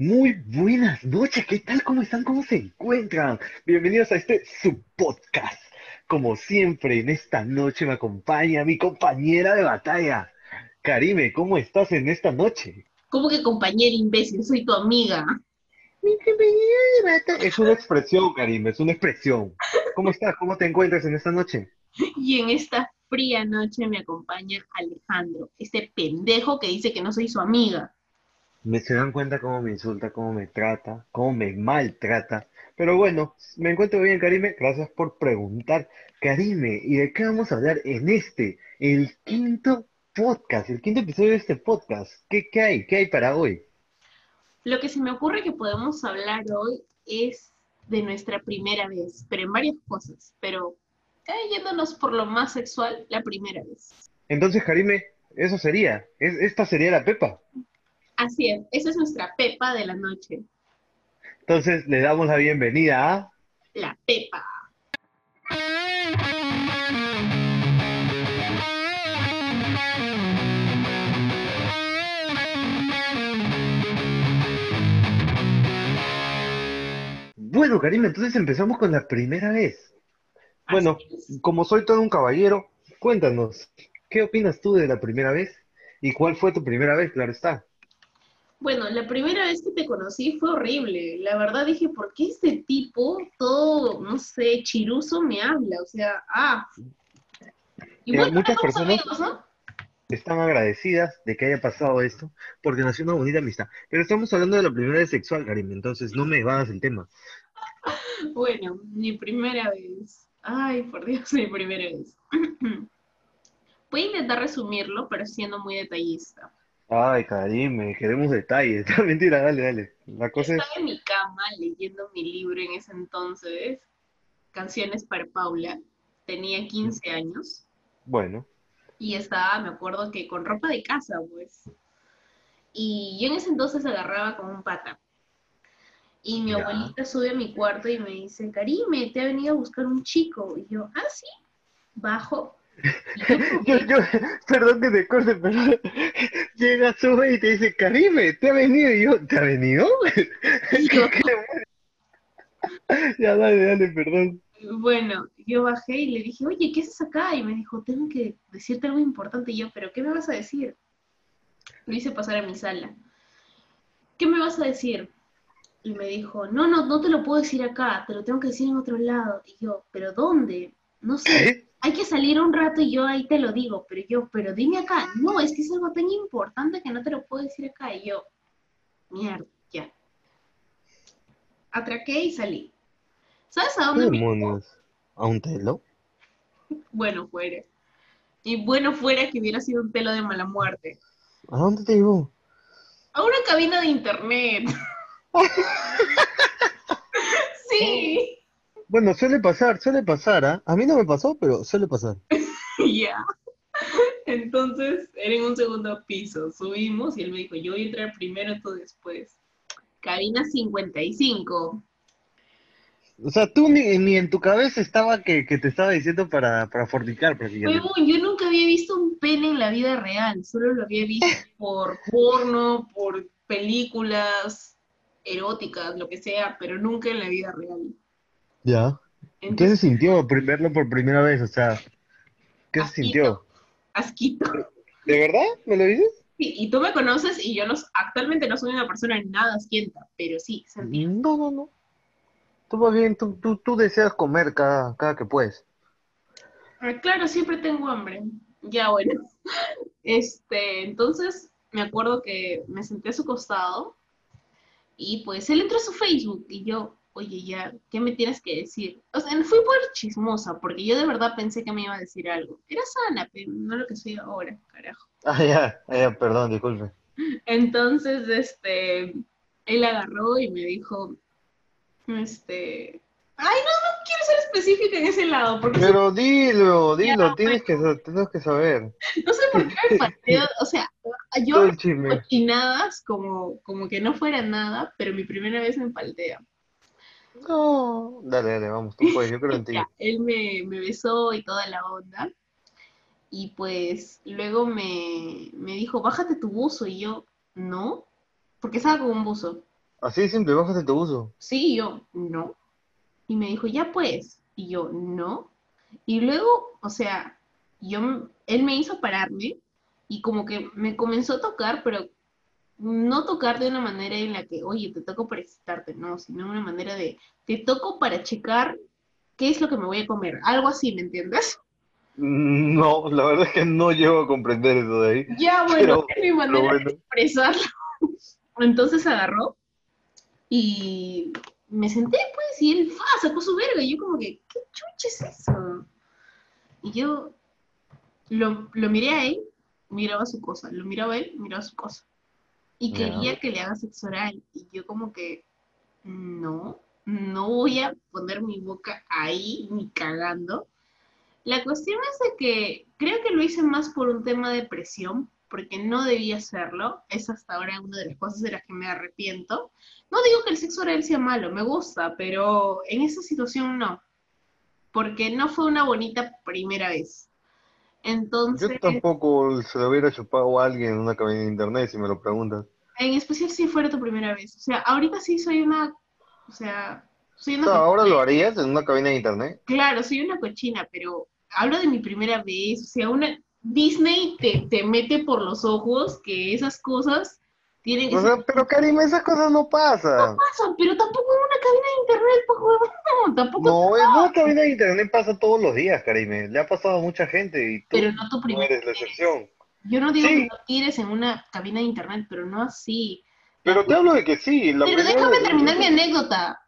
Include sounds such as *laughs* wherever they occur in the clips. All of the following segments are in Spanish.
Muy buenas noches, ¿qué tal? ¿Cómo están? ¿Cómo se encuentran? Bienvenidos a este su podcast. Como siempre, en esta noche me acompaña mi compañera de batalla. Karime, ¿cómo estás en esta noche? ¿Cómo que compañera imbécil? Soy tu amiga. Mi compañera de batalla. Es una expresión, Karime, es una expresión. ¿Cómo estás? ¿Cómo te encuentras en esta noche? Y en esta fría noche me acompaña Alejandro, este pendejo que dice que no soy su amiga. Me se dan cuenta cómo me insulta, cómo me trata, cómo me maltrata. Pero bueno, me encuentro bien, Karime. Gracias por preguntar. Karime, ¿y de qué vamos a hablar en este, el quinto podcast, el quinto episodio de este podcast? ¿Qué, qué hay? ¿Qué hay para hoy? Lo que se me ocurre que podemos hablar hoy es de nuestra primera vez, pero en varias cosas. Pero eh, yéndonos por lo más sexual, la primera vez. Entonces, Karime, eso sería. Es- esta sería la Pepa. Así es, esa es nuestra pepa de la noche. Entonces, le damos la bienvenida a... La pepa. Bueno, Karime, entonces empezamos con la primera vez. Bueno, como soy todo un caballero, cuéntanos, ¿qué opinas tú de la primera vez? ¿Y cuál fue tu primera vez? Claro está. Bueno, la primera vez que te conocí fue horrible. La verdad dije, ¿por qué este tipo, todo, no sé, chiruso, me habla? O sea, ah. Y bueno, muchas personas- amigos, ¿no? Están agradecidas de que haya pasado esto, porque nació una bonita amistad. Pero estamos hablando de la primera vez sexual, Karime, entonces no me evadas el tema. *laughs* Bueno, mi primera vez. Ay, por Dios, *laughs* mi primera vez. *clears throat* Voy a intentar resumirlo, pero siendo muy detallista. Ay, Karime, queremos detalles. *laughs* Mentira, dale, dale. La cosa es... Estaba en mi cama leyendo mi libro en ese entonces, Canciones para Paula. Tenía 15 años. Bueno, Y estaba, me acuerdo que con ropa de casa, pues. Y yo en ese entonces agarraba con un pata. Y mi Ya. abuelita sube a mi cuarto y me dice, Karime, te ha venido a buscar un chico. Y yo, ah, sí, bajo. *laughs* Yo yo, perdón que te corte, pero *laughs* llega, sube y te dice, Karime, ¿te ha venido? Y yo, ¿te ha venido? *laughs* Ya, dale, dale, perdón. bueno, yo bajé y le dije, oye, ¿qué haces acá? Y me dijo, tengo que decirte algo importante. Y yo, ¿pero qué me vas a decir? Lo hice pasar a mi sala. ¿Qué me vas a decir? Y me dijo, no, no, no te lo puedo decir acá, te lo tengo que decir en otro lado. Y yo, ¿pero dónde? No sé, ¿Qué? Hay que salir un rato y yo ahí te lo digo. Pero yo, pero dime acá. No, es que es algo tan importante que no te lo puedo decir acá. Y yo, mierda, ya. Atraqué y salí. ¿Sabes a ¿Qué dónde me demonios? ¿A un telo? *laughs* bueno fuera. Y bueno fuera que hubiera sido un pelo de mala muerte. ¿A dónde te llevó? A una cabina de internet. *laughs* sí. *laughs* Bueno, suele pasar, suele pasar, ¿ah? A mí no me pasó, pero suele pasar. *laughs* Ya. Entonces, era en un segundo piso. Subimos y él me dijo, yo voy a entrar primero, tú después. Cabina 55. O sea, tú ni, ni en tu cabeza estaba que, que te estaba diciendo para, para fornicar prácticamente. Huevón, yo nunca había visto un pene en la vida real. Solo lo había visto *laughs* por porno, por películas eróticas, lo que sea, pero nunca en la vida real. Ya. ¿Qué Entonces, se sintió verlo por primera vez? O sea, ¿qué se sintió? asquito. ¿De verdad? ¿Me lo dices? Sí, y tú me conoces y yo no, actualmente no soy una persona nada asquienta, pero sí, sentí. No, no, no. Tú más bien, tú, tú, tú deseas comer cada, cada que puedes. Ah, Claro, siempre tengo hambre. Ya, bueno. *laughs* Este, entonces me acuerdo que me senté a su costado y pues él entró a su Facebook y yo, oye, ya, ¿qué me tienes que decir? O sea, fui por chismosa, porque yo de verdad pensé que me iba a decir algo. Era sana, pero no lo que soy ahora, carajo. *laughs* Ah, ya, ah, ya, perdón, disculpe. Entonces, este, él agarró y me dijo, este, ay, no, no quiero ser específica en ese lado, porque Pero dilo, dilo, tienes que, tienes que saber. *laughs* no sé por qué me falteo, o sea, *laughs* yo cochinadas como, como que no fuera nada, pero mi primera vez me paltea. No. Dale, dale, vamos, tú puedes, yo creo en ti. *laughs* Él me, me besó y toda la onda. Y pues luego me, me dijo, bájate tu buzo. Y yo, no, porque estaba con un buzo. Así de simple, bájate tu uso. Sí, y yo, no. Y me dijo, ya pues. Y yo, no. Y luego, o sea, yo, él me hizo pararme y como que me comenzó a tocar, pero no tocar de una manera en la que, oye, te toco para excitarte, no, sino una manera de, te toco para checar qué es lo que me voy a comer. Algo así, ¿me entiendes? No, la verdad es que no llego a comprender eso de ahí. Ya, bueno, es mi manera de expresarlo. *laughs* Entonces agarró y me senté, pues, y él fa, sacó su verga. Y yo, como que, ¿qué chucha es eso? Y yo lo, lo miré a él, miraba su cosa. Lo miraba él, miraba su cosa. Y quería que le haga sexo oral. Y yo, como que, no, no voy a poner mi boca ahí ni cagando. La cuestión es de que creo que lo hice más por un tema de presión, porque no debía hacerlo. Es hasta ahora una de las cosas de las que me arrepiento. No digo que el sexo oral sea malo, me gusta, pero en esa situación no. Porque no fue una bonita primera vez. Entonces. Yo tampoco se lo hubiera chupado a alguien en una cabina de internet, si me lo preguntas. En especial si fuera tu primera vez. O sea, ahorita sí soy una. O sea. Soy una ¿Ahora lo harías en una cabina de internet? Claro, soy una cochina, pero hablo de mi primera vez. O sea, una, Disney te, te mete por los ojos que esas cosas tienen que o sea, Pero Karim, esas cosas no pasan. No pasan, pero tampoco en una cabina de internet, pues, no, tampoco. No, en una cabina de internet pasa todos los días, Karim. Le ha pasado a mucha gente y tú pero no, tu no eres la excepción. Yo no digo que no tires en una cabina de internet, pero no así. Pero te hablo de que sí. La pero déjame terminar mi anécdota.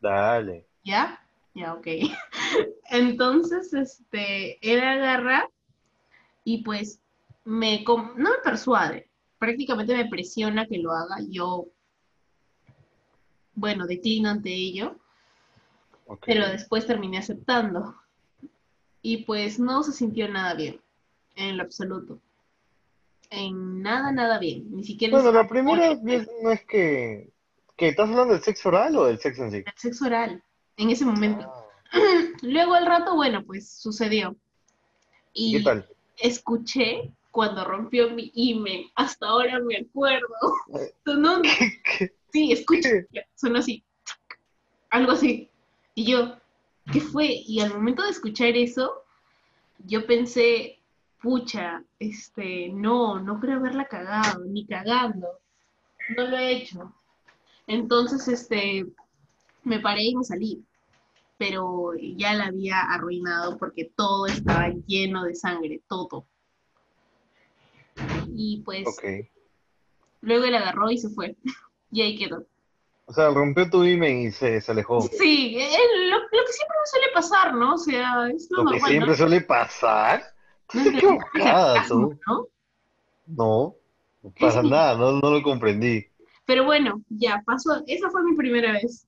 Dale. ¿Ya? Ya, ok. *laughs* Entonces, este, él agarra y pues me, no me persuade, prácticamente me presiona que lo haga. Yo, bueno, declino ante ello, pero después terminé aceptando. Y pues no se sintió nada bien, en lo absoluto. En nada, nada bien. Ni siquiera... Bueno, la primera vez no es que... ¿Que estás hablando del sexo oral o del sexo en sí? El sexo oral, en ese momento. Ah. *clears throat* Luego al rato, bueno, pues sucedió. Y ¿Qué tal? escuché cuando rompió mi email. Hasta ahora me acuerdo. Sonó, sí, escuché. Sonó así. Algo así. Y yo, ¿qué fue? Y al momento de escuchar eso, yo pensé, pucha, este, no, no creo haberla cagado, ni cagando. No lo he hecho. Entonces, este, me paré y me salí pero ya la había arruinado porque todo estaba lleno de sangre, todo. Y pues luego él agarró y se fue. *laughs* y ahí quedó. O sea, rompió tu email y se, alejó. Sí, lo, que siempre me suele pasar, ¿no? O sea, es lo, que siempre suele pasar. ¿Qué tú. ¿no? No, no pasa *laughs* nada, no, no lo comprendí. Pero bueno, ya pasó. Esa fue mi primera vez.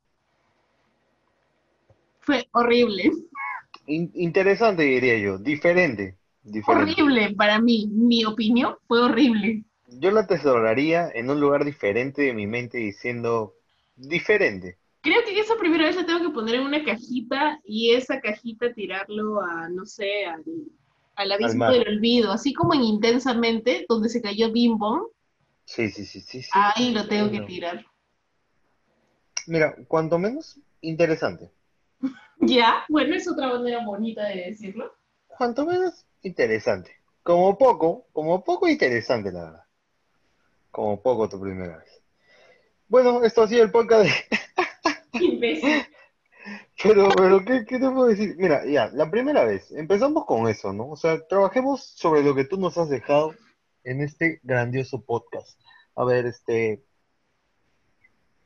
Fue horrible. interesante, diría yo. Diferente, Horrible para mí. Mi opinión fue horrible. Yo la atesoraría en un lugar diferente de mi mente diciendo diferente. Creo que esa primera vez la tengo que poner en una cajita y esa cajita tirarlo a, no sé, al, al abismo del olvido. Así como en Intensamente, donde se cayó Bim Sí, sí, sí, sí, Ahí lo tengo que tirar. Mira, cuanto menos interesante. *laughs* Ya, bueno, es otra manera bonita de decirlo. Cuanto menos interesante. Como poco, como poco interesante, la verdad. Como poco tu primera vez. Bueno, esto ha sido el podcast de... *laughs* Pero, pero ¿qué, ¿qué, te puedo decir? Mira, ya, la primera vez, empezamos con eso, ¿no? O sea, trabajemos sobre lo que tú nos has dejado en este grandioso podcast. A ver, este,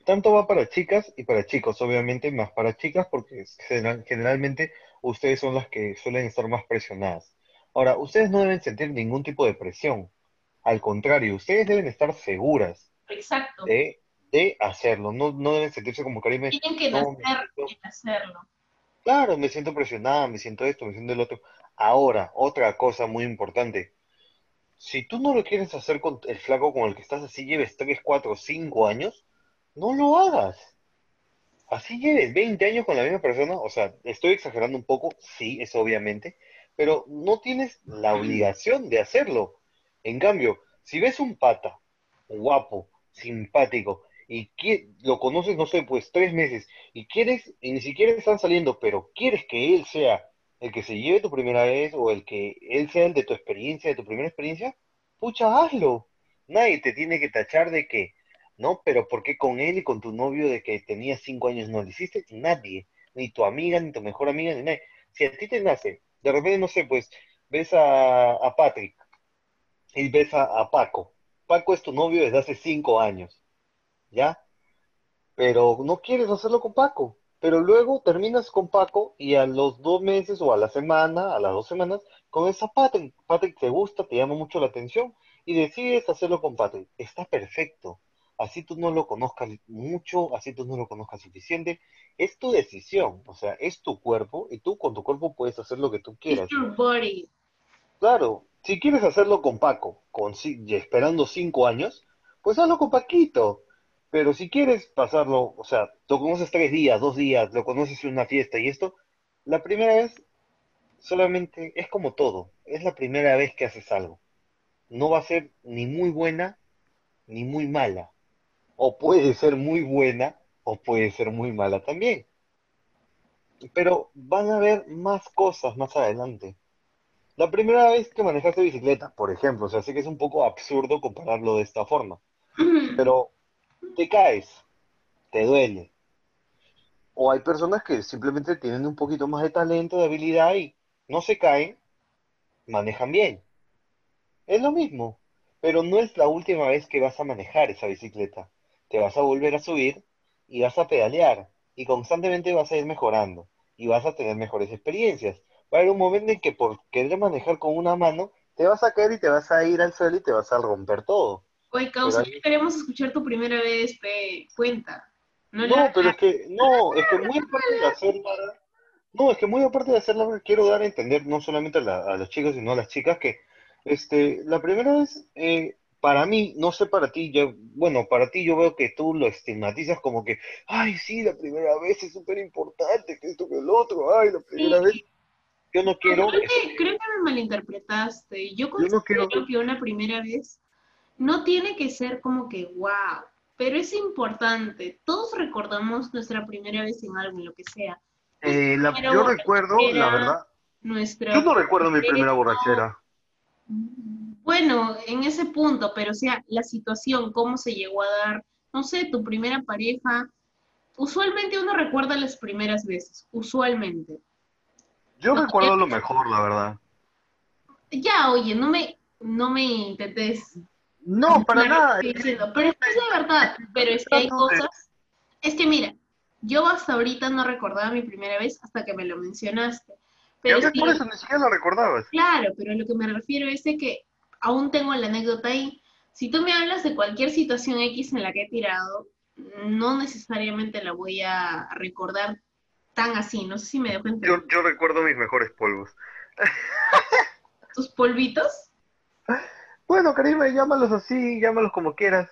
tanto va para chicas y para chicos, obviamente más para chicas porque generalmente ustedes son las que suelen estar más presionadas. Ahora, ustedes no deben sentir ningún tipo de presión. Al contrario, ustedes deben estar seguras Exacto. De, hacerlo. No, no deben sentirse como Karim. Tienen que hacerlo. Claro, me siento presionada, me siento esto, me siento el otro. Ahora, otra cosa muy importante. Si tú no lo quieres hacer con el flaco con el que estás así, lleves 3, 4, 5 años, no lo hagas. Así lleves 20 años con la misma persona, o sea, estoy exagerando un poco, sí, eso obviamente, pero no tienes la obligación de hacerlo. En cambio, si ves un pata guapo, simpático, y que, lo conoces, no sé, pues tres meses, y quieres, y ni siquiera están saliendo, pero quieres que él sea el que se lleve tu primera vez o el que él sea el de tu experiencia, de tu primera experiencia, pucha, hazlo. Nadie te tiene que tachar de que, no, pero ¿por qué con él y con tu novio de que tenías cinco años no lo hiciste? Nadie, ni tu amiga, ni tu mejor amiga, ni nadie. Si a ti te nace, de repente, no sé, pues, ves a, Patrick y ves a, a Paco. Paco es tu novio desde hace cinco años ¿ya? Pero no quieres hacerlo con Paco. Pero luego terminas con Paco y a los dos meses o a la semana, a las dos semanas, con esa Patrick. Patrick te gusta, te llama mucho la atención y decides hacerlo con Patrick. Está perfecto. Así tú no lo conozcas mucho, así tú no lo conozcas suficiente. Es tu decisión, o sea, es tu cuerpo y tú con tu cuerpo puedes hacer lo que tú quieras. your body. Claro, si quieres hacerlo con Paco, con, esperando cinco años, pues hazlo con Paquito. Pero si quieres pasarlo, o sea, lo conoces tres días, dos días, lo conoces en una fiesta y esto, la primera vez solamente es como todo, es la primera vez que haces algo. No va a ser ni muy buena ni muy mala. O puede ser muy buena o puede ser muy mala también. Pero van a haber más cosas más adelante. La primera vez que manejaste bicicleta, por ejemplo, o sea, sé que es un poco absurdo compararlo de esta forma, pero te caes, te duele. O hay personas que simplemente tienen un poquito más de talento, de habilidad y no se caen, manejan bien. Es lo mismo, pero no es la última vez que vas a manejar esa bicicleta. Te vas a volver a subir y vas a pedalear y constantemente vas a ir mejorando y vas a tener mejores experiencias. Va a haber un momento en que por querer manejar con una mano, te vas a caer y te vas a ir al suelo y te vas a romper todo. Oye, causa, queremos escuchar tu primera vez, pe, cuenta. No, pero es que, no, es que muy aparte de hacerla, no, es que muy aparte de hacerla, quiero dar a entender no solamente a, las chicas, sino a las chicas que, este, la primera vez, eh, para mí, no sé para ti, yo, bueno, para ti yo veo que tú lo estigmatizas como que, ay, sí, la primera vez es súper importante, que esto, que el otro, ay, la primera vez. Yo no quiero... Creo que, creo que me malinterpretaste. Yo considero que una primera vez no tiene que ser como que wow, pero es importante. Todos recordamos nuestra primera vez en algo, en lo que sea. Eh, yo recuerdo, la verdad. Nuestra yo no recuerdo mi primera borrachera. Bueno, en ese punto, pero o sea, la situación, cómo se llegó a dar, no sé, tu primera pareja. Usualmente uno recuerda las primeras veces, usualmente. Yo recuerdo lo mejor, la verdad. Ya, oye, no me, no me intentes no, para nada. pero es de verdad, pero es que hay cosas. Es que mira, yo hasta ahorita no recordaba mi primera vez hasta que me lo mencionaste. Pero por eso ni siquiera lo recordabas. Claro, pero lo que me refiero es de que aún tengo la anécdota ahí. Si tú me hablas de cualquier situación X en la que he tirado, no necesariamente la voy a recordar tan así. No sé si me dejo entender. Yo, yo recuerdo mis mejores polvos. ¿Tus polvitos? *laughs* Bueno, Karime, llámalos así, llámalos como quieras.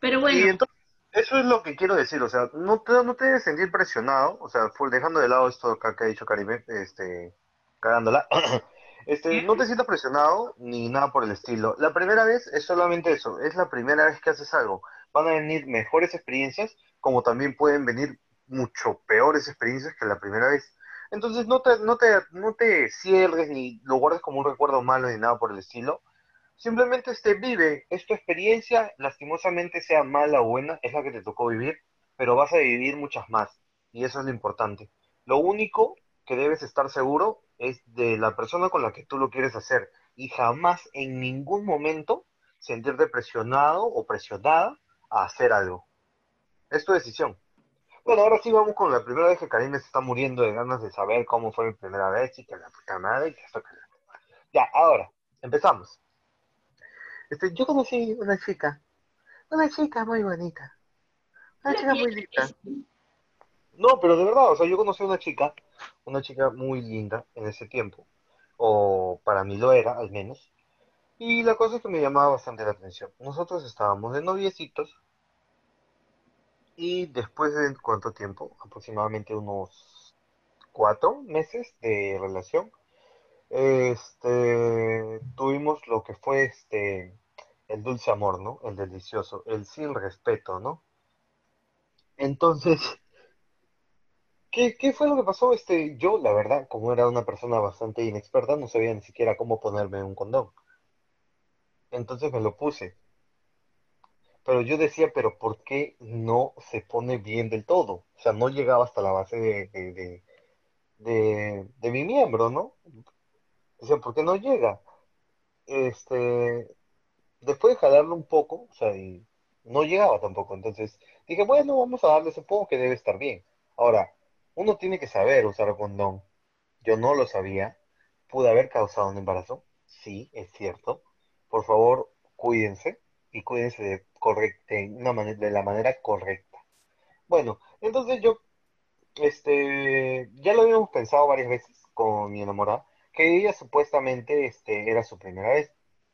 Pero bueno. Y entonces, eso es lo que quiero decir, o sea, no te, no te debes sentir presionado, o sea, dejando de lado esto que, ha dicho Karime, este, cagándola, *clears throat* este, no te sientas presionado ni nada por el estilo. La primera vez es solamente eso, es la primera vez que haces algo. Van a venir mejores experiencias, como también pueden venir mucho peores experiencias que la primera vez. Entonces no te, no te, no te cierres ni lo guardes como un recuerdo malo ni nada por el estilo. Simplemente este, vive, es tu experiencia, lastimosamente sea mala o buena, es la que te tocó vivir, pero vas a vivir muchas más. Y eso es lo importante. Lo único que debes estar seguro es de la persona con la que tú lo quieres hacer. Y jamás en ningún momento sentirte presionado o presionada a hacer algo. Es tu decisión. Bueno, ahora sí vamos con la primera vez que Karim se está muriendo de ganas de saber cómo fue mi primera vez y que la puta madre y que esto que la... Ya, ahora, empezamos. Este, yo conocí una chica, una chica muy bonita, una chica muy linda. No, pero de verdad, o sea, yo conocí a una chica, una chica muy linda en ese tiempo, o para mí lo era, al menos, y la cosa es que me llamaba bastante la atención. Nosotros estábamos de noviecitos, y después de cuánto tiempo, aproximadamente unos cuatro meses de relación, este, tuvimos lo que fue este, el dulce amor, ¿no? El delicioso, el sin respeto, ¿no? Entonces, ¿qué, qué fue lo que pasó? Este, yo, la verdad, como era una persona bastante inexperta, no sabía ni siquiera cómo ponerme un condón. Entonces me lo puse. Pero yo decía, pero ¿por qué no se pone bien del todo? O sea, no llegaba hasta la base de, de, de, mi miembro, ¿no? Decía, ¿por qué no llega? Este, después de jalarlo un poco, o sea, y no llegaba tampoco. Entonces dije, bueno, vamos a darle, supongo que debe estar bien. Ahora, uno tiene que saber usar condón. Yo no lo sabía. ¿Pude haber causado un embarazo? Sí, es cierto. Por favor, cuídense y cuídense de, correct- de la manera correcta. Bueno, entonces yo, este, ya lo habíamos pensado varias veces con mi enamorada, que ella supuestamente, este, era su primera vez.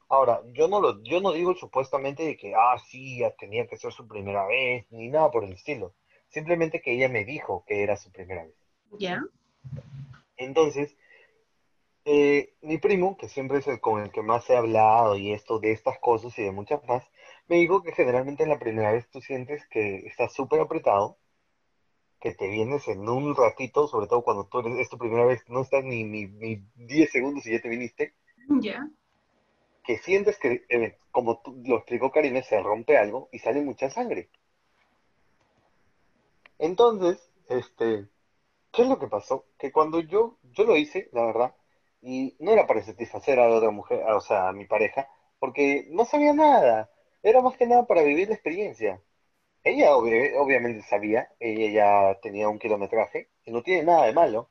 Ahora, yo no lo, yo no digo supuestamente de que, ah, sí, ya tenía que ser su primera vez, ni nada por el estilo. Simplemente que ella me dijo que era su primera vez. ¿Ya? Entonces, eh, mi primo, que siempre es el con el que más he hablado y esto de estas cosas y de muchas más, me dijo que generalmente en la primera vez tú sientes que estás súper apretado, que te vienes en un ratito, sobre todo cuando tú eres, es tu primera vez, no estás ni, ni, ni 10 segundos y ya te viniste, ¿Ya? que sientes que, eh, como tú- lo explicó Karine, se rompe algo y sale mucha sangre. Entonces, este, ¿qué es lo que pasó? Que cuando yo, yo lo hice, la verdad, y no era para satisfacer a la otra mujer, o sea, a mi pareja, porque no sabía nada, era más que nada para vivir la experiencia. Ella obvi- obviamente sabía, ella ya tenía un kilometraje, y no tiene nada de malo,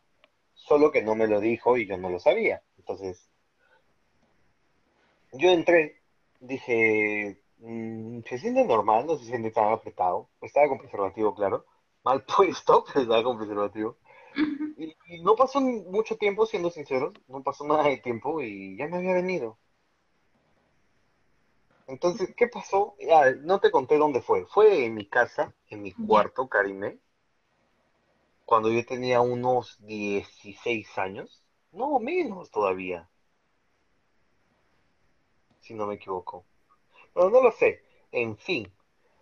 solo que no me lo dijo y yo no lo sabía. Entonces, yo entré, dije, "Mm, ¿se siente normal? No se siente tan apretado. Estaba con preservativo, claro. Mal *laughs* puesto, pero estaba con preservativo. Y, y no pasó mucho tiempo, siendo sinceros, no pasó nada de tiempo y ya me había venido. Entonces, ¿qué pasó? Ah, no te conté dónde fue. Fue en mi casa, en mi cuarto, Karime, cuando yo tenía unos 16 años. No, menos todavía, si no me equivoco. Pero no lo sé. En fin,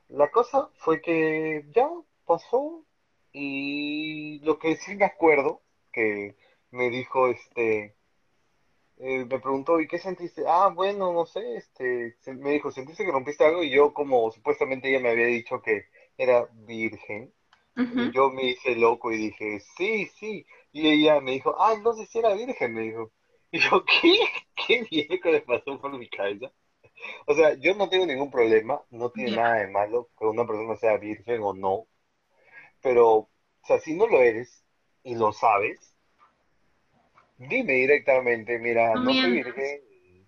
la cosa fue que ya pasó y lo que sí me acuerdo que me dijo este eh, me preguntó, ¿y qué sentiste? Ah, bueno, no sé, este, me dijo, ¿sentiste que rompiste algo? Y yo, como supuestamente ella me había dicho que era virgen, Ujú. yo me hice loco y dije, sí, sí. Y ella me dijo, ah, entonces sí era virgen, me dijo. *laughs* Y yo, ¿qué? ¿Qué viejo le pasó por mi cabeza? O sea, yo no tengo ningún problema, no tiene nada de malo que una persona sea virgen o no, pero, o sea, si no lo eres y lo sabes, Dime directamente, mira, No no soy virgen.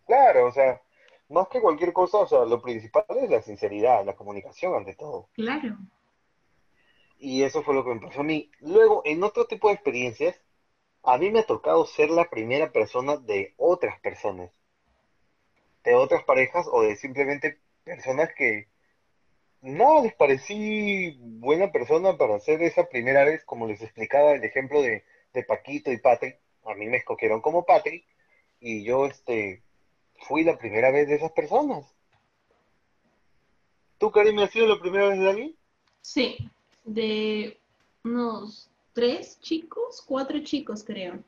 Claro, o sea, más que cualquier cosa, o sea, lo principal es la sinceridad, la comunicación ante todo. Claro. Y eso fue lo que me pasó a mí. Luego, en otro tipo de experiencias, a mí me ha tocado ser la primera persona de otras personas, de otras parejas o de simplemente personas que no les parecí buena persona para hacer esa primera vez, como les explicaba el ejemplo de, Paquito y Patrick. A mí me escogieron como Patrick y yo, este, fui la primera vez de esas personas. ¿Tú, Karim, has sido la primera vez de alguien? Sí. De unos tres chicos, cuatro chicos, creo.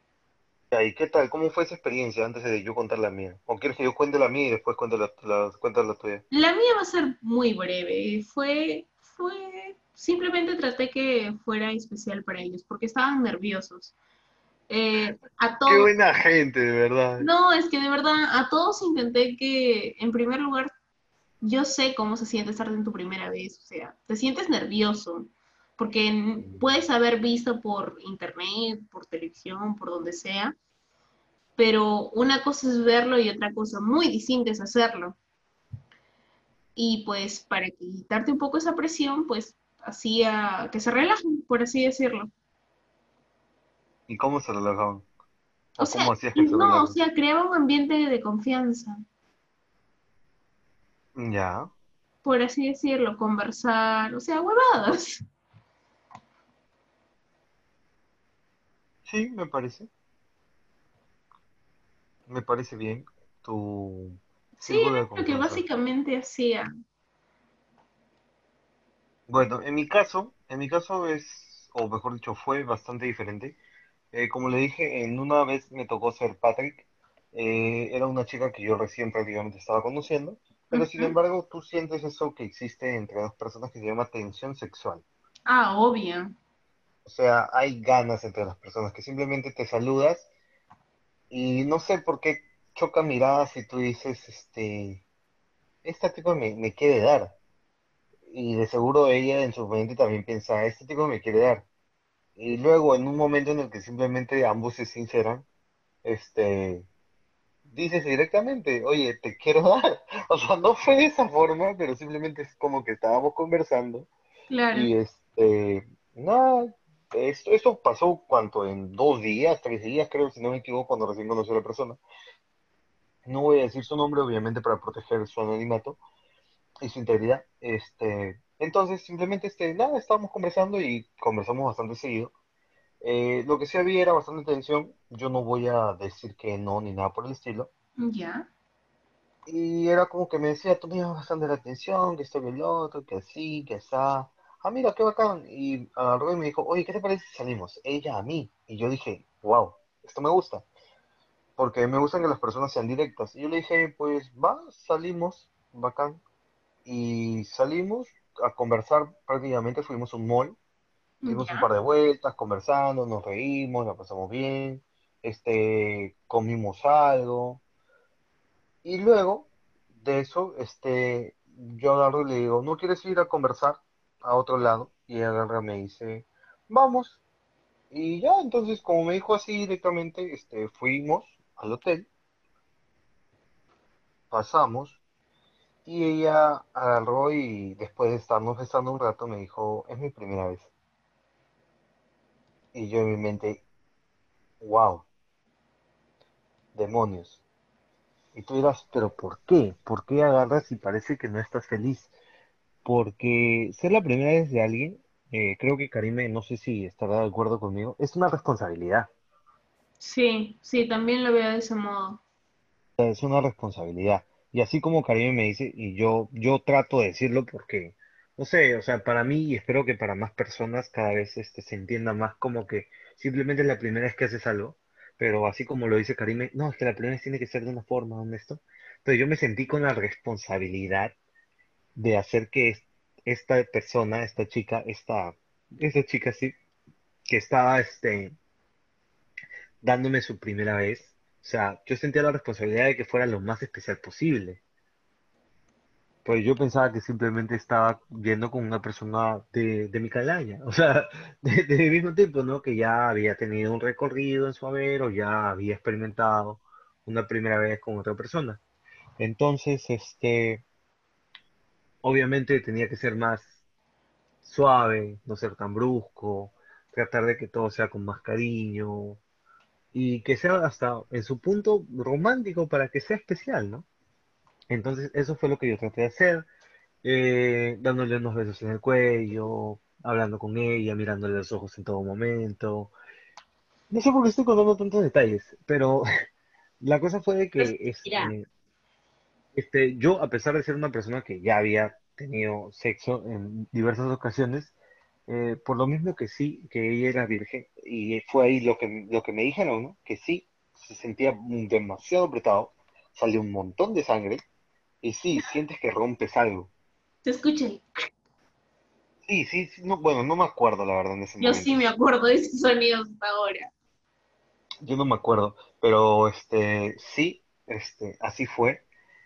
¿Y qué tal? ¿Cómo fue esa experiencia antes de yo contar la mía? ¿O quieres que yo cuente la mía y después cuente la, la, cuente la tuya? La mía va a ser muy breve. Fue, fue, simplemente traté que fuera especial para ellos porque estaban nerviosos. Eh, a *laughs* Qué todos, buena gente, de verdad. no, es que de verdad a todos intenté que, en primer lugar, yo sé cómo se siente estar en tu primera vez, o sea, te sientes nervioso porque puedes haber visto por internet, por televisión, por donde sea, pero una cosa es verlo y otra cosa muy distinta es hacerlo. Y pues para quitarte un poco esa presión, pues hacía que se relajen, por así decirlo. ¿Y cómo se relajaban? O ¿O sea, cómo hacías que y se no, o sea, creaba un ambiente de confianza, Ya, por así decirlo, conversar, o sea, huevadas. Sí, me parece. Me parece bien tu, Sí, era lo que básicamente hacía. Bueno, en mi caso, en mi caso es, o mejor dicho, fue bastante diferente. Eh, como le dije, en una vez me tocó ser Patrick. Eh, era una chica que yo recién prácticamente estaba conociendo, pero sin embargo tú sientes eso que existe entre dos personas que se llama tensión sexual. Ah, obvio. O sea, hay ganas entre las personas que simplemente te saludas y no sé por qué choca miradas y tú dices, este, este tipo me, me quiere dar. Y de seguro ella en su mente también piensa, este tipo me quiere dar. Y luego en un momento en el que simplemente ambos se sinceran, este, dices directamente, oye, te quiero *laughs* dar. O sea, no fue de esa forma, pero simplemente es como que estábamos conversando. Claro. Y este, esto, esto pasó cuánto, en dos días, tres días, creo, si no me equivoco, cuando recién conocí a la persona. No voy a decir su nombre, obviamente, para proteger su anonimato y su integridad. Este, entonces, simplemente, este, nada, estábamos conversando y conversamos bastante seguido. Eh, lo que sí había era bastante tensión. Yo no voy a decir que no ni nada por el estilo. Ya. Y era como que me decía, tú me llamas bastante la atención, que estoy el otro, que así, que así ah, mira, qué bacán. Y agarró y me dijo, oye, ¿qué te parece si salimos? Ella a mí. Y yo dije, wow, esto me gusta. Porque me gustan que las personas sean directas. Y yo le dije, pues va, salimos, bacán. Y salimos a conversar, prácticamente fuimos a un mall. Dimos un par de vueltas, conversando, nos reímos, la pasamos bien, este, comimos algo. Y luego de eso, este, yo agarro y le digo, ¿no quieres ir a conversar? A otro lado y agarra me dice, vamos. Y ya, entonces, como me dijo así directamente, este, fuimos al hotel, pasamos, y ella agarró y después de estarnos besando un rato me dijo, es mi primera vez. Y yo en mi mente, wow, demonios. Y tú dirás, pero ¿por qué? ¿Por qué agarras y parece que no estás feliz? Porque ser la primera vez de alguien, eh, creo que Karime, no sé si estará de acuerdo conmigo, es una responsabilidad. Sí, sí, también lo veo de ese modo. Es una responsabilidad. Y así como Karime me dice, y yo, yo trato de decirlo porque, no sé, o sea, para mí y espero que para más personas cada vez este, se entienda más como que simplemente es la primera vez que haces algo, pero así como lo dice Karime, no, es que la primera vez tiene que ser de una forma, honesto. Pero yo me sentí con la responsabilidad de hacer que esta persona, esta chica, esta, esta chica sí, que estaba este, dándome su primera vez, o sea, yo sentía la responsabilidad de que fuera lo más especial posible. Pues yo pensaba que simplemente estaba viendo con una persona de, de mi calaña, *laughs* o sea, de, de, mi mismo tiempo, ¿no? Que ya había tenido un recorrido en su haber o ya había experimentado una primera vez con otra persona. Entonces, este, obviamente tenía que ser más suave, no ser tan brusco, tratar de que todo sea con más cariño y que sea hasta en su punto romántico para que sea especial, ¿no? Entonces eso fue lo que yo traté de hacer, eh, dándole unos besos en el cuello, hablando con ella, mirándole los ojos en todo momento. No sé por qué estoy contando tantos detalles, pero *laughs* la cosa fue de que este, este, yo, a pesar de ser una persona que ya había tenido sexo en diversas ocasiones, eh, por lo mismo que sí, que ella era virgen, y fue ahí lo que, lo que me dijeron, ¿no? Que sí, se sentía demasiado apretado, salió un montón de sangre, y sí, sientes que rompes algo. ¿Se escucha? Sí, sí, no, bueno, no me acuerdo la verdad en ese Yo sí me acuerdo de ese sonido hasta ahora. Yo no me acuerdo, pero este, sí, este, así fue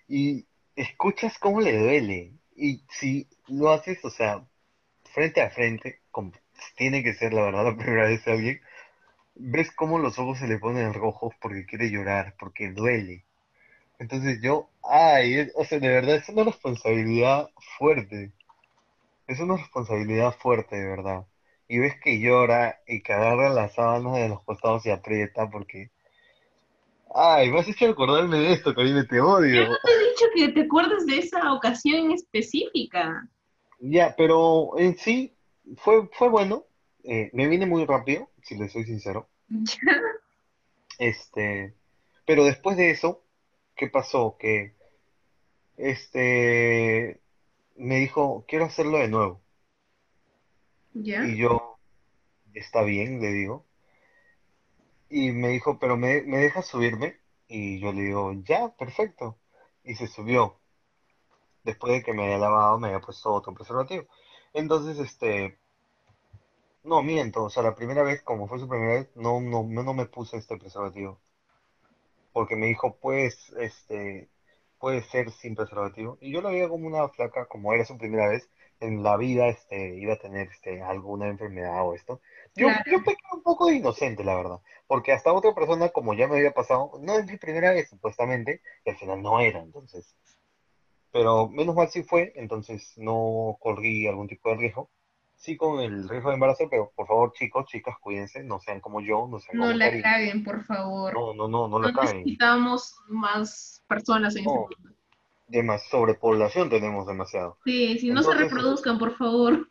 y escuchas cómo le duele. Y si lo haces, o sea, frente a frente, como tiene que ser la verdad la primera vez a alguien, ves cómo los ojos se le ponen rojos porque quiere llorar, porque duele. Entonces yo, ay, o sea, de verdad es una responsabilidad fuerte. Es una responsabilidad fuerte, de verdad. Y ves que llora y que agarra las sábanas de los costados y aprieta porque Ay, me has hecho acordarme de esto, Karime, te odio. Yo no te he dicho que te acuerdes de esa ocasión específica. Ya, pero en sí fue, fue bueno. Eh, me vine muy rápido, si le soy sincero. Este, pero después de eso, ¿qué pasó? Que este, me dijo, quiero hacerlo de nuevo. ¿Ya? Y yo, está bien, le digo. Y me dijo, pero me, me dejas subirme. Y yo le digo, ya, perfecto. Y se subió. Después de que me había lavado, me había puesto otro preservativo. Entonces, este, no miento, o sea, la primera vez, como fue su primera vez, no, no no me puse este preservativo. Porque me dijo, pues, este, puede ser sin preservativo. Y yo lo veía como una flaca, como era su primera vez, en la vida, este, iba a tener, este, alguna enfermedad o esto. Yo, Claro. yo pequé un poco de inocente, la verdad. Porque hasta otra persona, como ya me había pasado, no es mi primera vez, supuestamente, y al final no era, entonces. Pero menos mal sí fue, entonces no corrí algún tipo de riesgo. Sí con el riesgo de embarazo, pero por favor, chicos, chicas, cuídense, no sean como yo, no sean No como la caguen, por favor. No, no, no, no No la caguen. necesitamos más personas en este No, mundo. Demas sobrepoblación tenemos demasiado. Sí, si no se reproduzcan, por favor.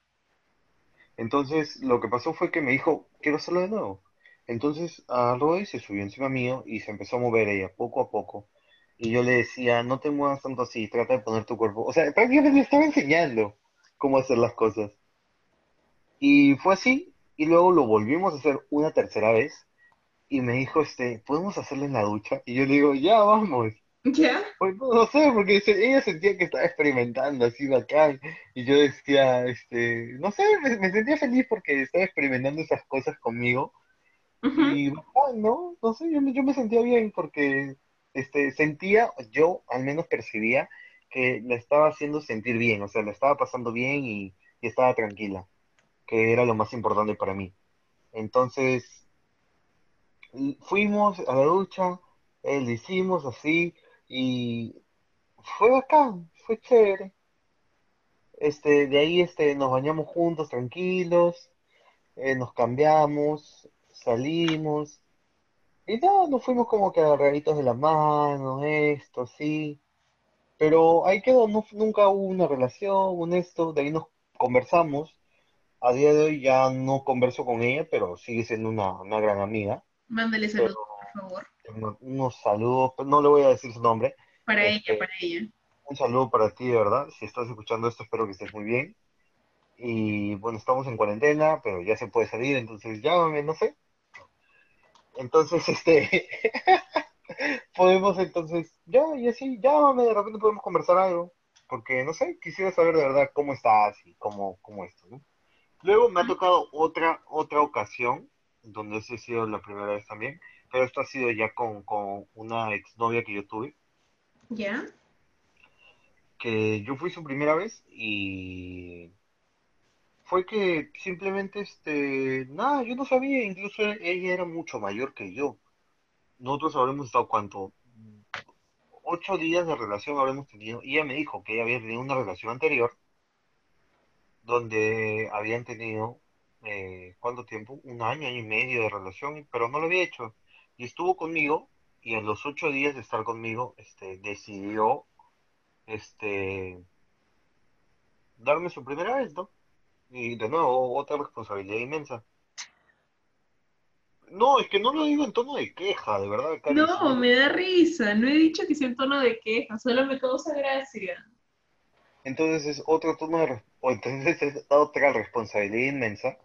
entonces lo que pasó fue que me dijo, quiero hacerlo de nuevo. Entonces agarró y se subió encima mío y se empezó a mover ella, poco a poco. Y yo le decía, no te muevas tanto así, trata de poner tu cuerpo. O sea, prácticamente le estaba enseñando cómo hacer las cosas. Y fue así, y luego lo volvimos a hacer una tercera vez, y me dijo, este, ¿podemos hacerlo en la ducha? Y yo le digo, ya, vamos. ¿Ya? Pues no, no sé, porque ella sentía que estaba experimentando así bacán, y yo decía, este, no sé, me, me sentía feliz porque estaba experimentando esas cosas conmigo, y bacán, ¿no? No sé, yo, me- yo me sentía bien porque, este, sentía, yo al menos percibía que la estaba haciendo sentir bien, o sea, la estaba pasando bien y, y estaba tranquila, que era lo más importante para mí. Entonces, fuimos a la ducha, eh, lo hicimos así, y fue bacán, fue chévere. Este, de ahí este, nos bañamos juntos, tranquilos, eh, nos cambiamos, salimos, y nada, nos fuimos como que agarraditos de la mano, esto, así. Pero ahí quedó, no, nunca hubo una relación, un esto, de ahí nos conversamos. A día de hoy ya no converso con ella, pero sigue siendo una, una gran amiga. Mándale Pero saludos, por favor. Unos saludos, no le voy a decir su nombre. Para ella, Este, para ella. un saludo para ti, de verdad. Si estás escuchando esto, espero que estés muy bien. Y bueno, estamos en cuarentena, pero ya se puede salir, entonces llámame, no sé. Entonces, *laughs* este, podemos entonces, ya, y así, llámame, de repente podemos conversar algo. Porque, no sé, quisiera saber de verdad cómo estás y cómo, cómo esto, ¿no? Luego me ha tocado otra, otra ocasión, donde esa ha sido la primera vez también, pero esto ha sido ya con, con una exnovia que yo tuve, ¿Ya? que yo fui su primera vez y fue que simplemente, este, nada, yo no sabía, incluso ella era mucho mayor que yo. Nosotros habremos estado, ¿cuánto? Ocho días de relación habremos tenido, y ella me dijo que ella había tenido una relación anterior donde habían tenido, eh, ¿cuánto tiempo? Un año, año y medio de relación, pero no lo había hecho. Y estuvo conmigo, y en los ocho días de estar conmigo, este, decidió, este, darme su primera vez, ¿no? Y de nuevo, otra responsabilidad inmensa. No, es que no lo digo en tono de queja, de verdad, No, me da risa. No he dicho que sea en tono de queja, solo me causa gracia. entonces es otro tono de, o entonces es otra responsabilidad inmensa,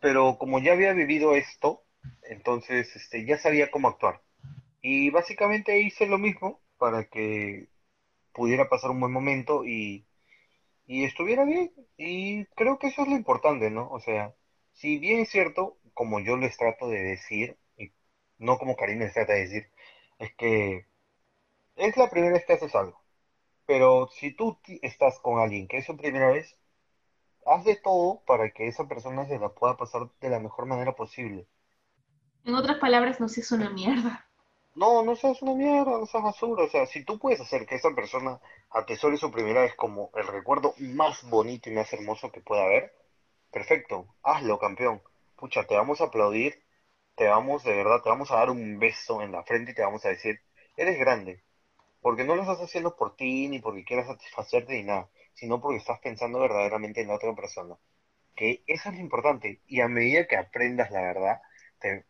pero como ya había vivido esto, entonces este, ya sabía cómo actuar. Y básicamente hice lo mismo para que pudiera pasar un buen momento y, y estuviera bien. Y creo que eso es lo importante, ¿no? O sea, si bien es cierto, como yo les trato de decir, y no como Karina les trata de decir, es que es la primera vez que haces algo. Pero si tú estás con alguien que es su primera vez, haz de todo para que esa persona se la pueda pasar de la mejor manera posible. En otras palabras, no seas una mierda. No, no seas una mierda, no seas basura. O sea, si tú puedes hacer que esa persona atesore su primera vez como el recuerdo más bonito y más hermoso que pueda haber, perfecto, hazlo, campeón. Pucha, te vamos a aplaudir, te vamos, de verdad, te vamos a dar un beso en la frente y te vamos a decir, eres grande. Porque no lo estás haciendo por ti, ni porque quieras satisfacerte, ni nada, sino porque estás pensando verdaderamente en la otra persona. Que eso es lo importante. Y a medida que aprendas la verdad, te-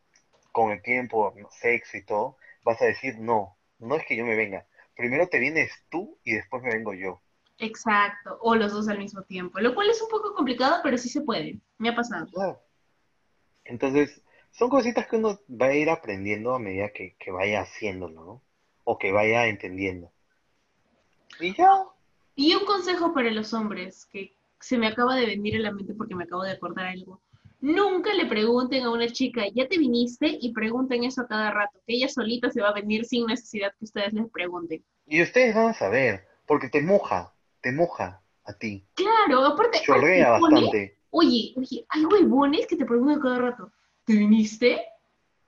con el tiempo, sexo y todo, vas a decir, no, no es que yo me venga, primero te vienes tú y después me vengo yo. Exacto, o los dos al mismo tiempo, lo cual es un poco complicado, pero sí se puede. Me ha pasado. Claro. Entonces, son cositas que uno va a ir aprendiendo a medida que, que vaya haciéndolo, ¿no? O que vaya entendiendo. Y ya. Y un consejo para los hombres, que se me acaba de venir en la mente porque me acabo de acordar algo. Nunca le pregunten a una chica, ¿ya te viniste? Y pregunten eso a cada rato, que ella solita se va a venir sin necesidad que ustedes les pregunten. Y ustedes van a saber, porque te moja, te moja a ti. Claro, aparte, Chorrea bastante. Oye, oye, hay huevones que te preguntan cada rato, ¿te viniste?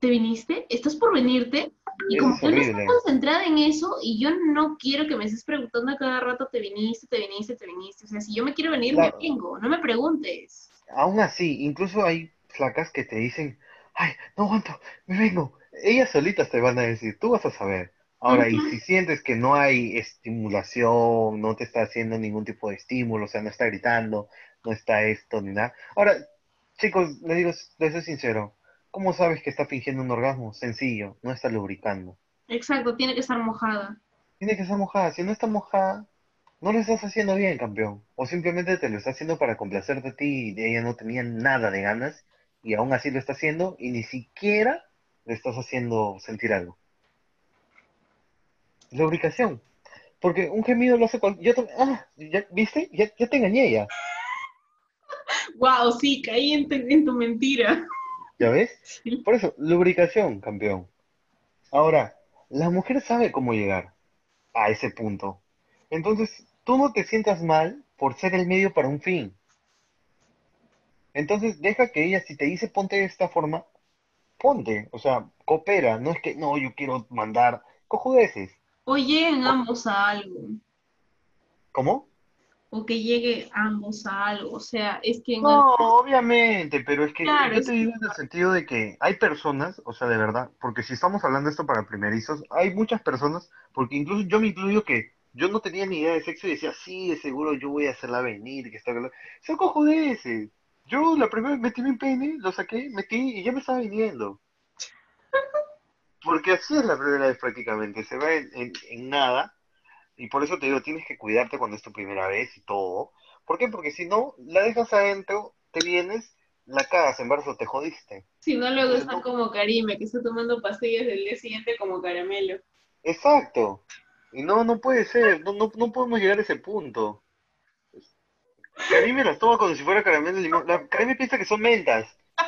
¿Te viniste? ¿Estás por venirte? Y Eso como yo no estoy concentrada en eso y yo no quiero que me estés preguntando a cada rato, ¿te viniste? ¿Te viniste? ¿Te viniste? O sea, si yo me quiero venir, Claro. me vengo, no me preguntes. Aún así, incluso hay flacas que te dicen, ay, no aguanto, me vengo. Ellas solitas te van a decir, tú vas a saber. Ahora, y si sientes que no hay estimulación, no te está haciendo ningún tipo de estímulo, o sea, no está gritando, no está esto ni nada. Ahora, chicos, les digo, les soy sincero, ¿cómo sabes que está fingiendo un orgasmo? Sencillo, no está lubricando. Exacto, tiene que estar mojada. Tiene que estar mojada. Si no está mojada, no lo estás haciendo bien, campeón. O simplemente te lo está haciendo para complacerte a ti y ella no tenía nada de ganas y aún así lo está haciendo y ni siquiera le estás haciendo sentir algo. Lubricación. Porque un gemido lo hace cual... Yo ah, ¿ya, ¿viste? Ya, ya te engañé ya. Wow, sí, caí en tu, en tu mentira. ¿Ya ves? Por eso, lubricación, campeón. Ahora, la mujer sabe cómo llegar a ese punto. Entonces, tú no te sientas mal por ser el medio para un fin. Entonces, deja que ella, si te dice ponte de esta forma, ponte. O sea, coopera. No es que, no, yo quiero mandar cojudeces. O lleguen ambos a algo. ¿Cómo? O que llegue ambos a algo. O sea, es que en No, obviamente, pero es que Claro, yo te digo en el sentido de que hay personas, o sea, de verdad, porque si estamos hablando esto para primerizos, hay muchas personas, porque incluso yo me incluyo que yo no tenía ni idea de sexo y decía, sí, de seguro yo voy a hacerla venir, que está... Son cojudeces. Yo la primera vez metí mi pene, lo saqué, metí y ya me estaba viniendo. Porque así es la primera vez prácticamente, se va en, en- en nada, y por eso te digo, tienes que cuidarte cuando es tu primera vez y todo. ¿Por qué? Porque si no, la dejas adentro, te vienes, la cagas en verso, te jodiste. Si no, luego No. están como Karime, que está tomando pastillas del día siguiente como caramelo. Exacto. Y no, no puede ser, no, no, no podemos llegar a ese punto. Karime las toma como si fuera caramelo de limón. La, Karime piensa que son mentas.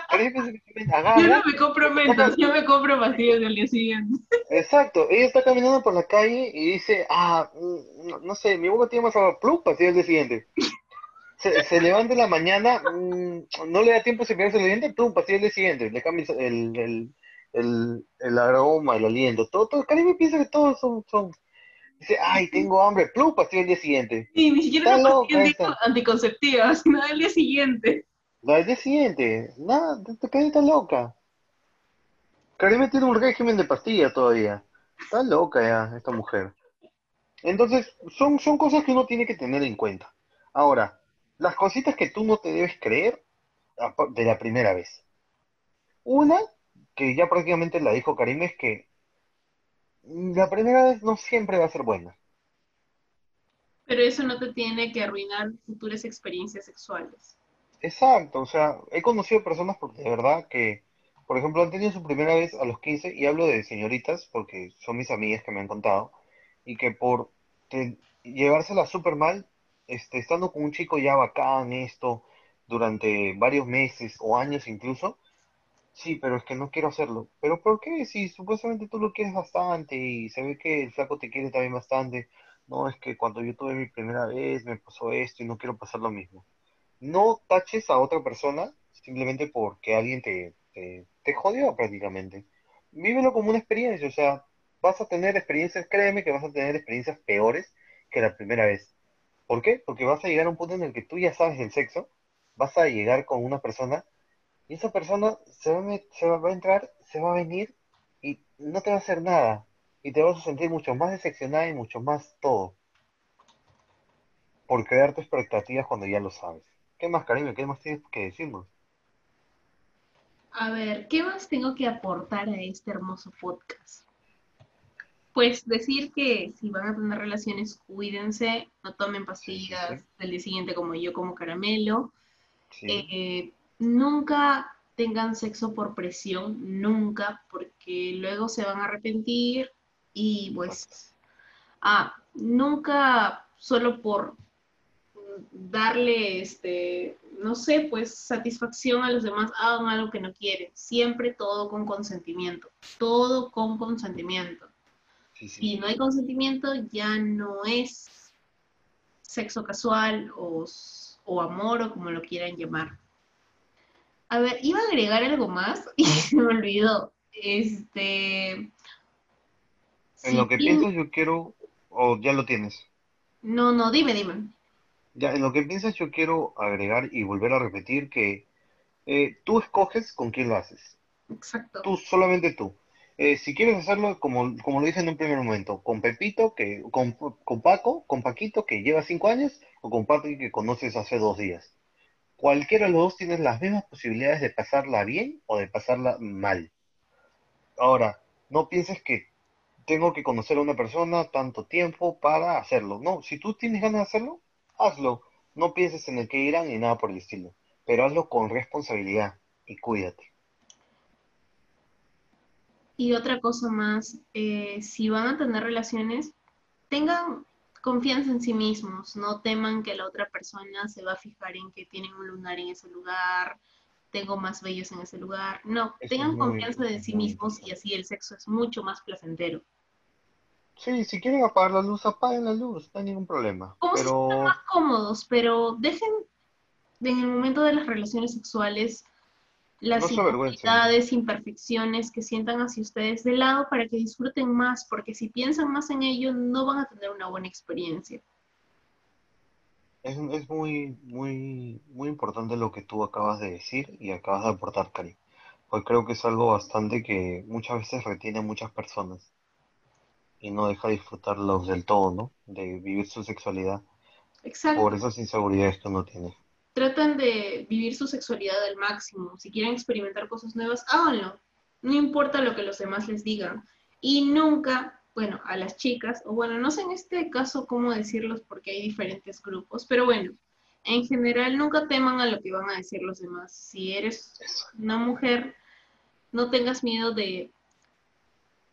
Karime piensa que son mentas. Yo Agarra, no me compro mentos, yo me compro pastillas del día siguiente. Exacto, ella está caminando por la calle y dice, ah, mm, no, no sé, mi boca tiene más sabor, plum, así el día siguiente. Se, se levanta en la mañana, mm, no le da tiempo a cepillarse el diente, plum, así el día siguiente, le cambia el, el, el, el aroma, el aliento, todo, todo, Caribe piensa que todos son, son, dice, ay, tengo hambre, plum, así el día siguiente. Y ni siquiera Está las loca pastillas esa. anti- anticonceptivas, *laughs* sino del día siguiente. La del día siguiente, nada, te, quedas tan loca. Karime tiene un régimen de pastillas todavía. Está loca ya, esta mujer. Entonces, son, son cosas que uno tiene que tener en cuenta. Ahora, las cositas que tú no te debes creer apa- de la primera vez. Una, que ya prácticamente la dijo Karime, es que la primera vez no siempre va a ser buena. Pero eso no te tiene que arruinar futuras experiencias sexuales. Exacto, o sea, he conocido personas porque de verdad que, por ejemplo, han tenido su primera vez a los 15, y hablo de señoritas porque son mis amigas que me han contado, y que por te- llevársela súper mal, este, estando con un chico ya bacán, esto, durante varios meses o años incluso, sí, pero es que no quiero hacerlo. ¿Pero por qué? Si supuestamente tú lo quieres bastante y se ve que el flaco te quiere también bastante. No, es que cuando yo tuve mi primera vez me pasó esto y no quiero pasar lo mismo no taches a otra persona simplemente porque alguien te, te, te jodió prácticamente. Vívelo como una experiencia, o sea, vas a tener experiencias, créeme que vas a tener experiencias peores que la primera vez. ¿Por qué? Porque vas a llegar a un punto en el que tú ya sabes del sexo, vas a llegar con una persona y esa persona se va se va a entrar, se va a venir y no te va a hacer nada. Y te vas a sentir mucho más decepcionada y mucho más todo. Por crearte expectativas cuando ya lo sabes. ¿Qué más, cariño? ¿Qué más tienes que decirnos? A ver, ¿qué más tengo que aportar a este hermoso podcast? Pues decir que si van a tener relaciones, cuídense, no tomen pastillas del día siguiente como yo como caramelo. Eh, nunca tengan sexo por presión, nunca, porque luego se van a arrepentir y pues, ah, nunca solo por darle, este, no sé, pues satisfacción a los demás, hagan algo que no quieren, siempre todo con consentimiento, todo con consentimiento. Si no hay consentimiento, ya no es sexo casual o, o amor o como lo quieran llamar. A ver, iba a agregar algo más *laughs* y se me olvidó. Este. En lo que piensas, yo quiero. ¿O ya lo tienes? No, no, dime, dime. Ya, en lo que piensas, yo quiero agregar y volver a repetir que eh, tú escoges con quién lo haces. Exacto. Tú, solamente tú. Eh, si quieres hacerlo, como, como lo dije en un primer momento, con Pepito, que, con, con Paco, con Paquito, que lleva cinco años, o con Patrick, que conoces hace dos días cualquiera de los dos tiene las mismas posibilidades de pasarla bien o de pasarla mal. Ahora, no pienses que tengo que conocer a una persona tanto tiempo para hacerlo. No, si tú tienes ganas de hacerlo, hazlo. No pienses en el que irán ni nada por el estilo, pero hazlo con responsabilidad y cuídate. Y otra cosa más, eh, si van a tener relaciones, tengan confianza en sí mismos, no teman que la otra persona se va a fijar en que tienen un lunar en ese lugar, tengo más bellos en ese lugar. No, tengan confianza en sí mismos y así el sexo es mucho más placentero. Sí, si quieren apagar la luz, apaguen la luz, no hay ningún problema. Como pero... más cómodos, pero dejen en el momento de las relaciones sexuales las dificultades, imperfecciones que sientan hacia ustedes de lado para que disfruten más, porque si piensan más en ello no van a tener una buena experiencia. Es, muy, muy, muy importante lo que tú acabas de decir y acabas de aportar, Cari. Porque creo que es algo bastante que muchas veces retiene a muchas personas y no deja disfrutarlos del todo, ¿no? De vivir su sexualidad. Exacto. Por esas inseguridades que uno tiene tratan de vivir su sexualidad al máximo. Si quieren experimentar cosas nuevas, háganlo. No importa lo que los demás les digan. Y nunca, bueno, a las chicas, o bueno, no sé en este caso cómo decirlos porque hay diferentes grupos, pero bueno, en general nunca teman a lo que van a decir los demás. Si eres una mujer, no tengas miedo de,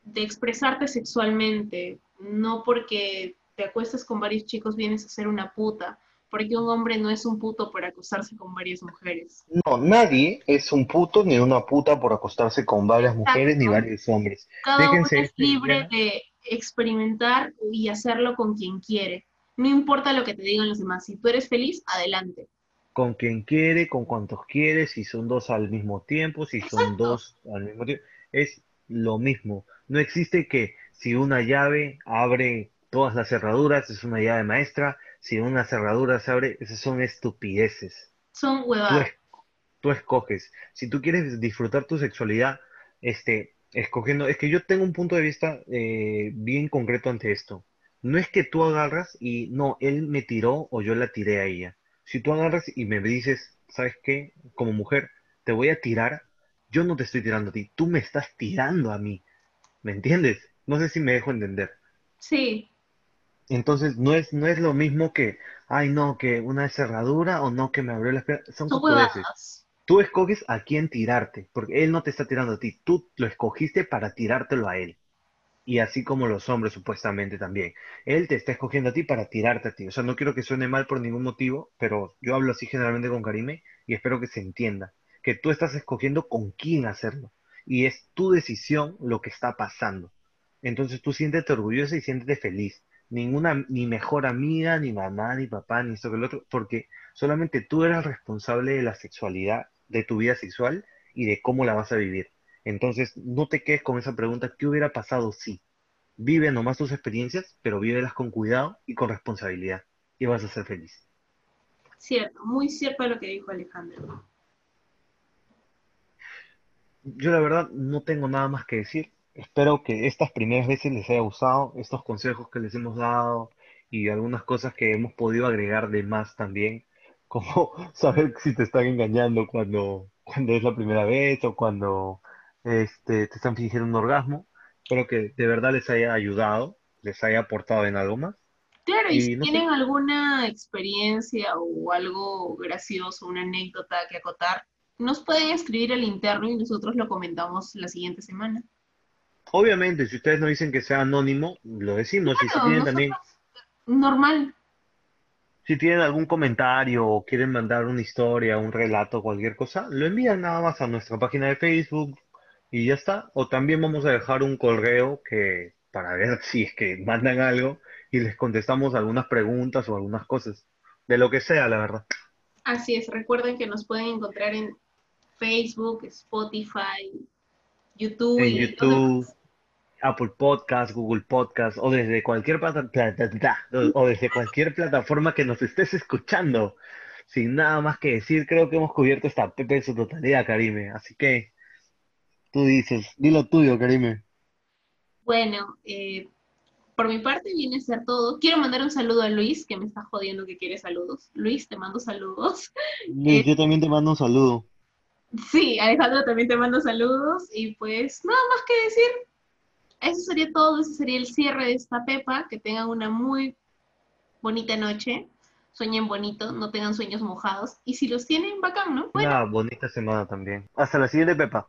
de expresarte sexualmente. No porque te acuestas con varios chicos vienes a ser una puta porque un hombre no es un puto por acostarse con varias mujeres. No, nadie es un puto ni una puta por acostarse con varias mujeres ni varios hombres. Cada uno es libre de experimentar y hacerlo con quien quiere. No importa lo que te digan los demás. Si tú eres feliz, adelante. Con quien quiere, con cuantos quiere, si son dos al mismo tiempo, si son dos al mismo tiempo. Es lo mismo. No existe que si una llave abre todas las cerraduras, es una llave maestra si una cerradura se abre, esas son estupideces. Son huevadas. Tú, escoges. Si tú quieres disfrutar tu sexualidad, este, escogiendo, es que yo tengo un punto de vista eh, bien concreto ante esto. No es que tú agarras y no, él me tiró o yo la tiré a ella. Si tú agarras y me dices, ¿sabes qué? Como mujer, te voy a tirar, yo no te estoy tirando a ti, tú me estás tirando a mí. ¿Me entiendes? No sé si me dejo entender. Sí, entonces no es, no es lo mismo que, ay no, que una cerradura o no que me abrió la pierna. Son veces. Tú escoges a quién tirarte, porque él no te está tirando a ti, tú lo escogiste para tirártelo a él. Y así como los hombres supuestamente también. Él te está escogiendo a ti para tirarte a ti. O sea, no quiero que suene mal por ningún motivo, pero yo hablo así generalmente con Karime y espero que se entienda. Que tú estás escogiendo con quién hacerlo. Y es tu decisión lo que está pasando. Entonces tú siéntete orgullosa y siéntete feliz ninguna, ni mejor amiga, ni mamá, ni papá, ni esto que el otro, porque solamente tú eres responsable de la sexualidad, de tu vida sexual y de cómo la vas a vivir. Entonces, no te quedes con esa pregunta, ¿qué hubiera pasado si? Vive nomás tus experiencias, pero vívelas con cuidado y con responsabilidad, y vas a ser feliz. Cierto, muy cierto lo que dijo Alejandro. Yo la verdad no tengo nada más que decir. Espero que estas primeras veces les haya gustado estos consejos que les hemos dado y algunas cosas que hemos podido agregar de más también, *laughs* como saber si te están engañando cuando, cuando es la primera vez o cuando este, te están fingiendo un orgasmo. Espero que de verdad les haya ayudado, les haya aportado en algo más. Claro, y, si no sé. tienen alguna experiencia o algo gracioso, una anécdota que acotar, nos pueden escribir al interno y nosotros lo comentamos la siguiente semana. Obviamente, si ustedes no dicen que sea anónimo, lo decimos. Y si tienen también, normal. si tienen algún comentario o quieren mandar una historia, un relato, cualquier cosa, lo envían nada más a nuestra página de Facebook y ya está. O también vamos a dejar un correo que para ver *laughs* si es que mandan algo y les contestamos algunas preguntas o algunas cosas, de lo que sea, la verdad. Así es, recuerden que nos pueden encontrar en Facebook, Spotify, YouTube En y YouTube, Apple Podcast, Google Podcast o desde cualquier plata- plata- plata- o desde cualquier plataforma que nos estés escuchando. Sin nada más que decir, creo que hemos cubierto esta PP en su totalidad, Karime. Así que tú dices, dilo tuyo, Karime. Bueno, eh, por mi parte viene a ser todo. Quiero mandar un saludo a Luis, que me está jodiendo que quiere saludos. Luis, te mando saludos. Luis, yo también te mando un saludo. Sí, Alejandro también te mando saludos. Y pues nada más que decir. Eso sería todo, ese sería el cierre de esta pepa. Que tengan una muy bonita noche. Sueñen bonito, no tengan sueños mojados. Y si los tienen, bacán, ¿no? Bueno, bonita semana también. Hasta la siguiente, Pepa.